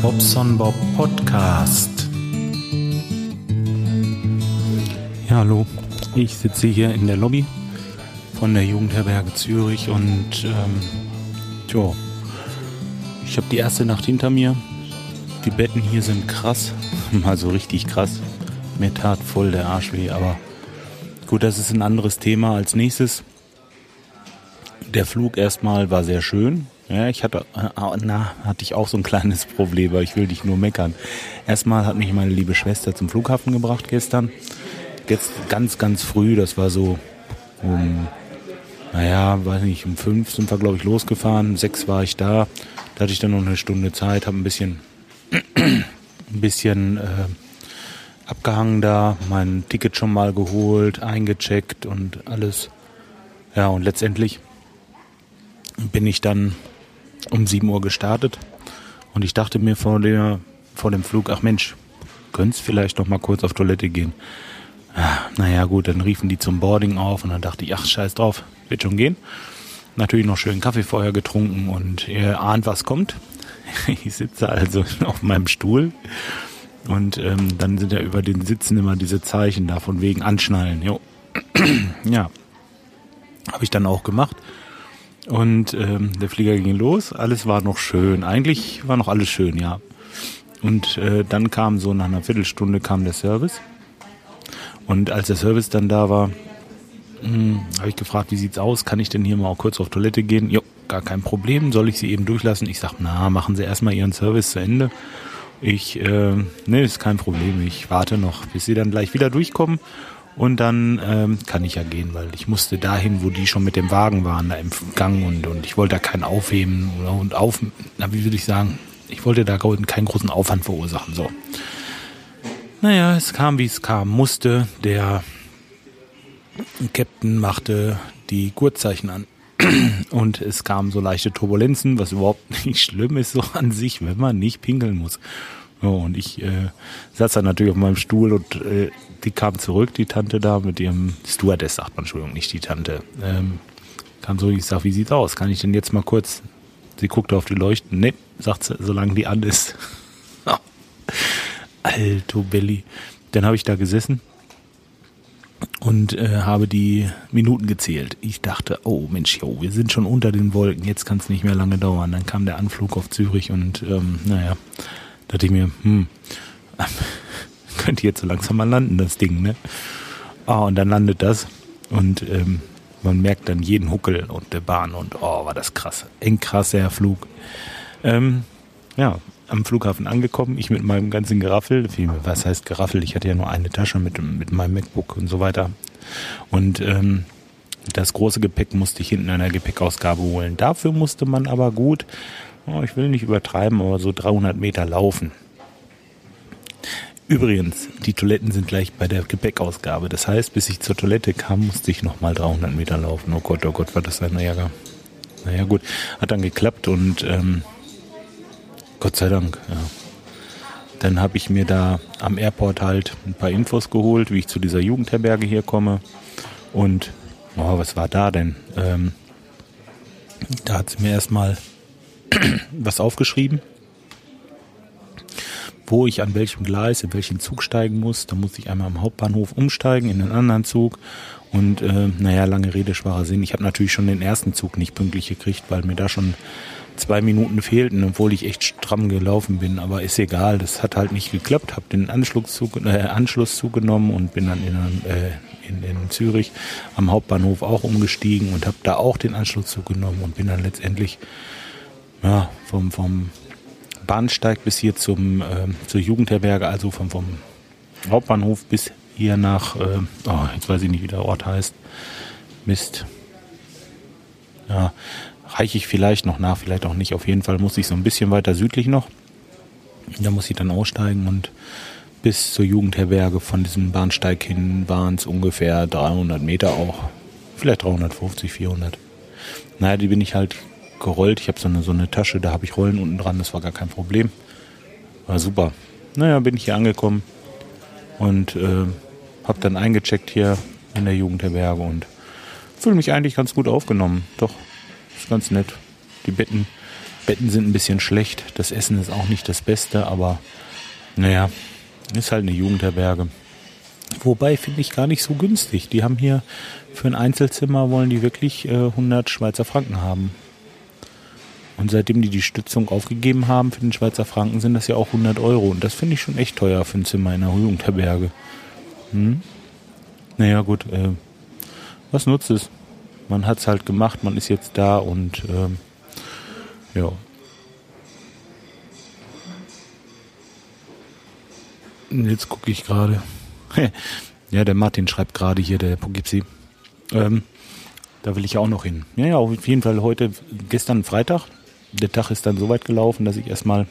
Bobson Bob Podcast. Ja, hallo. Ich sitze hier in der Lobby von der Jugendherberge Zürich und ähm, tja, ich habe die erste Nacht hinter mir. Die Betten hier sind krass, mal so richtig krass. Mir tat voll der Arsch weh, aber gut, das ist ein anderes Thema als nächstes. Der Flug erstmal war sehr schön. Ja, ich hatte, äh, na, hatte ich auch so ein kleines Problem, aber ich will dich nur meckern. Erstmal hat mich meine liebe Schwester zum Flughafen gebracht gestern. Jetzt ganz, ganz früh, das war so um, naja, weiß nicht, um fünf sind wir, glaube ich, losgefahren. Um sechs war ich da. Da hatte ich dann noch eine Stunde Zeit, habe ein bisschen, ein bisschen äh, abgehangen da, mein Ticket schon mal geholt, eingecheckt und alles. Ja, und letztendlich bin ich dann um 7 Uhr gestartet und ich dachte mir vor, der, vor dem Flug, ach Mensch, könntest vielleicht noch mal kurz auf Toilette gehen. Ah, naja gut, dann riefen die zum Boarding auf und dann dachte ich, ach scheiß drauf, wird schon gehen. Natürlich noch schön Kaffee vorher getrunken und ihr ahnt, was kommt. Ich sitze also auf meinem Stuhl und ähm, dann sind ja über den Sitzen immer diese Zeichen da von wegen Anschnallen. Jo. ja, habe ich dann auch gemacht. Und ähm, der Flieger ging los, alles war noch schön. Eigentlich war noch alles schön, ja. Und äh, dann kam so nach einer Viertelstunde kam der Service. Und als der Service dann da war, hm, habe ich gefragt, wie sieht's aus? Kann ich denn hier mal kurz auf Toilette gehen? Jo, gar kein Problem. Soll ich sie eben durchlassen? Ich sag, na, machen Sie erstmal Ihren Service zu Ende. Ich, äh, ne, ist kein Problem. Ich warte noch, bis Sie dann gleich wieder durchkommen. Und dann ähm, kann ich ja gehen, weil ich musste dahin, wo die schon mit dem Wagen waren, da im Gang und, und ich wollte da keinen aufheben und auf, na, wie würde ich sagen, ich wollte da keinen großen Aufwand verursachen. So. Naja, es kam, wie es kam, musste. Der Captain machte die Gurtzeichen an. Und es kamen so leichte Turbulenzen, was überhaupt nicht schlimm ist, so an sich, wenn man nicht pinkeln muss. Ja, und ich äh, saß dann natürlich auf meinem Stuhl und äh, die kam zurück, die Tante da mit ihrem Stewardess, sagt man, Entschuldigung, nicht die Tante. Ähm, kam so, ich sag, wie sieht's aus? Kann ich denn jetzt mal kurz? Sie guckte auf die Leuchten. Nee, sagt sie, solange die an ist. Alto Belly. Dann habe ich da gesessen und äh, habe die Minuten gezählt. Ich dachte, oh Mensch, jo, wir sind schon unter den Wolken, jetzt kann es nicht mehr lange dauern. Dann kam der Anflug auf Zürich und ähm, naja, dachte ich mir, hm, könnte jetzt so langsam mal landen, das Ding, ne? Ah, und dann landet das und ähm, man merkt dann jeden Huckel und der Bahn und oh, war das krass. Eng krasser Flug. Ähm, ja, am Flughafen angekommen, ich mit meinem ganzen Geraffel, was heißt Geraffel? Ich hatte ja nur eine Tasche mit, mit meinem MacBook und so weiter. Und ähm, das große Gepäck musste ich hinten in der Gepäckausgabe holen. Dafür musste man aber gut, ich will nicht übertreiben, aber so 300 Meter laufen. Übrigens, die Toiletten sind gleich bei der Gepäckausgabe. Das heißt, bis ich zur Toilette kam, musste ich nochmal 300 Meter laufen. Oh Gott, oh Gott, war das ein Ärger. Naja gut, hat dann geklappt und ähm, Gott sei Dank, ja. Dann habe ich mir da am Airport halt ein paar Infos geholt, wie ich zu dieser Jugendherberge hier komme. Und, oh, was war da denn? Ähm, da hat sie mir erstmal was aufgeschrieben wo ich an welchem Gleis, in welchen Zug steigen muss. Da muss ich einmal am Hauptbahnhof umsteigen in einen anderen Zug. Und äh, naja, lange Rede, schwacher Sinn. Ich habe natürlich schon den ersten Zug nicht pünktlich gekriegt, weil mir da schon zwei Minuten fehlten, obwohl ich echt stramm gelaufen bin. Aber ist egal, das hat halt nicht geklappt. Habe den Anschlusszug, äh, Anschlusszug genommen und bin dann in, äh, in, in Zürich am Hauptbahnhof auch umgestiegen und habe da auch den Anschlusszug genommen und bin dann letztendlich ja, vom, vom Bahnsteig bis hier zum, äh, zur Jugendherberge, also vom, vom Hauptbahnhof bis hier nach, äh, oh, jetzt weiß ich nicht, wie der Ort heißt. Mist. Ja, reiche ich vielleicht noch nach, vielleicht auch nicht. Auf jeden Fall muss ich so ein bisschen weiter südlich noch. Da muss ich dann aussteigen und bis zur Jugendherberge von diesem Bahnsteig hin waren es ungefähr 300 Meter auch. Vielleicht 350, 400. Naja, die bin ich halt gerollt. Ich habe so eine, so eine Tasche, da habe ich Rollen unten dran, das war gar kein Problem. War super. Naja, bin ich hier angekommen und äh, habe dann eingecheckt hier in der Jugendherberge und fühle mich eigentlich ganz gut aufgenommen. Doch, ist ganz nett. Die Betten Betten sind ein bisschen schlecht. Das Essen ist auch nicht das Beste, aber naja, ist halt eine Jugendherberge. Wobei finde ich gar nicht so günstig. Die haben hier für ein Einzelzimmer wollen die wirklich äh, 100 Schweizer Franken haben. Und seitdem die die Stützung aufgegeben haben für den Schweizer Franken, sind das ja auch 100 Euro. Und das finde ich schon echt teuer für ein Zimmer in einer Jugendherberge. Hm? Naja, gut. Äh, was nutzt es? Man hat es halt gemacht, man ist jetzt da und ähm, ja. Jetzt gucke ich gerade. ja, der Martin schreibt gerade hier, der Poughkeepsie. Ähm, da will ich ja auch noch hin. Ja, ja, auf jeden Fall heute, gestern Freitag. Der Tag ist dann so weit gelaufen, dass ich erstmal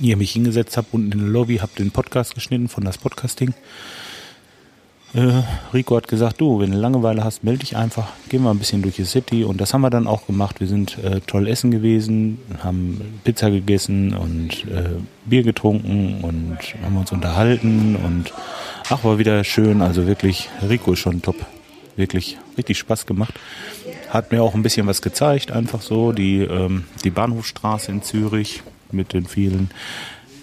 hier mich hingesetzt habe unten in der Lobby, habe den Podcast geschnitten von das Podcasting. Äh, Rico hat gesagt, du, wenn du Langeweile hast, melde dich einfach, gehen wir ein bisschen durch die City und das haben wir dann auch gemacht. Wir sind äh, toll essen gewesen, haben Pizza gegessen und äh, Bier getrunken und haben uns unterhalten und ach, war wieder schön, also wirklich, Rico ist schon top. Wirklich richtig Spaß gemacht. Hat mir auch ein bisschen was gezeigt, einfach so, die, ähm, die Bahnhofstraße in Zürich mit den vielen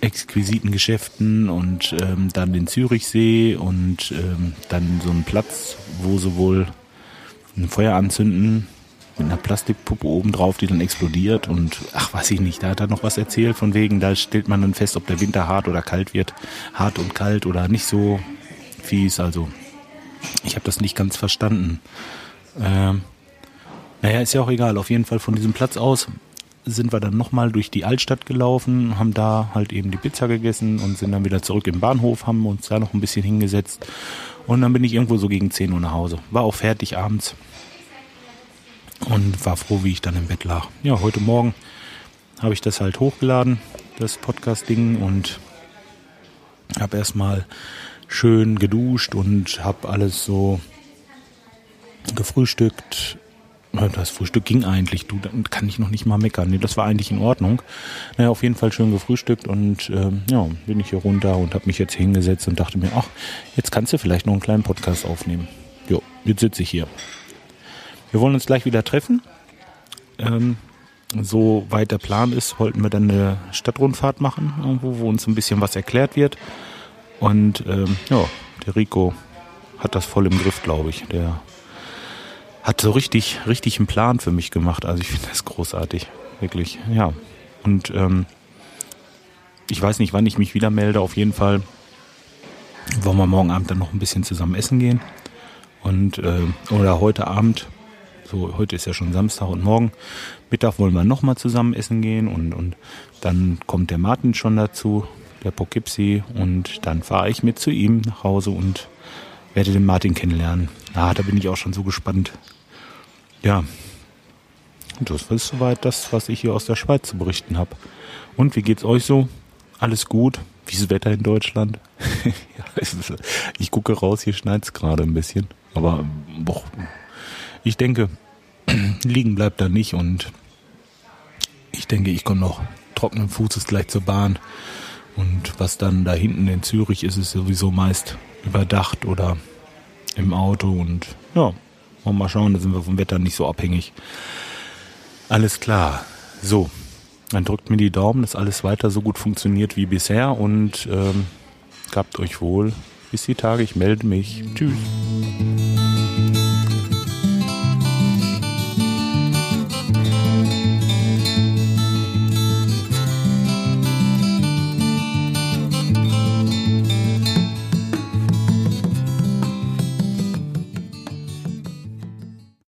exquisiten Geschäften und ähm, dann den Zürichsee und ähm, dann so einen Platz, wo sie wohl ein Feuer anzünden mit einer Plastikpuppe oben drauf, die dann explodiert und ach, weiß ich nicht, da hat er noch was erzählt von wegen, da stellt man dann fest, ob der Winter hart oder kalt wird, hart und kalt oder nicht so fies, also ich habe das nicht ganz verstanden. Ähm, naja, ist ja auch egal, auf jeden Fall von diesem Platz aus sind wir dann nochmal durch die Altstadt gelaufen, haben da halt eben die Pizza gegessen und sind dann wieder zurück im Bahnhof, haben uns da noch ein bisschen hingesetzt. Und dann bin ich irgendwo so gegen 10 Uhr nach Hause. War auch fertig abends. Und war froh, wie ich dann im Bett lag. Ja, heute Morgen habe ich das halt hochgeladen, das Podcast-Ding, und habe erstmal schön geduscht und habe alles so gefrühstückt, das Frühstück ging eigentlich, du, dann kann ich noch nicht mal meckern. Nee, das war eigentlich in Ordnung. Naja, auf jeden Fall schön gefrühstückt und ähm, ja, bin ich hier runter und habe mich jetzt hingesetzt und dachte mir, ach, jetzt kannst du vielleicht noch einen kleinen Podcast aufnehmen. Jo, jetzt sitze ich hier. Wir wollen uns gleich wieder treffen. Ähm, so weit der Plan ist, wollten wir dann eine Stadtrundfahrt machen, irgendwo, wo uns ein bisschen was erklärt wird. Und ähm, ja, der Rico hat das voll im Griff, glaube ich. Der hat so richtig, richtig einen Plan für mich gemacht. Also ich finde das großartig, wirklich, ja. Und ähm, ich weiß nicht, wann ich mich wieder melde. Auf jeden Fall wollen wir morgen Abend dann noch ein bisschen zusammen essen gehen. Und äh, oder heute Abend, so heute ist ja schon Samstag und morgen Mittag wollen wir nochmal zusammen essen gehen und, und dann kommt der Martin schon dazu, der Poughkeepsie und dann fahre ich mit zu ihm nach Hause und werde den Martin kennenlernen. Ah, da bin ich auch schon so gespannt. Ja, das ist soweit das, was ich hier aus der Schweiz zu berichten habe. Und wie geht's euch so? Alles gut? Wie ist das Wetter in Deutschland? ich gucke raus, hier schneit's gerade ein bisschen. Aber boah, ich denke, liegen bleibt da nicht und ich denke, ich komme noch trockenen Fußes gleich zur Bahn. Und was dann da hinten in Zürich ist, ist sowieso meist überdacht oder im Auto und ja, mal schauen, da sind wir vom Wetter nicht so abhängig. Alles klar. So, dann drückt mir die Daumen, dass alles weiter so gut funktioniert wie bisher und ähm, gabt euch wohl. Bis die Tage, ich melde mich. Tschüss.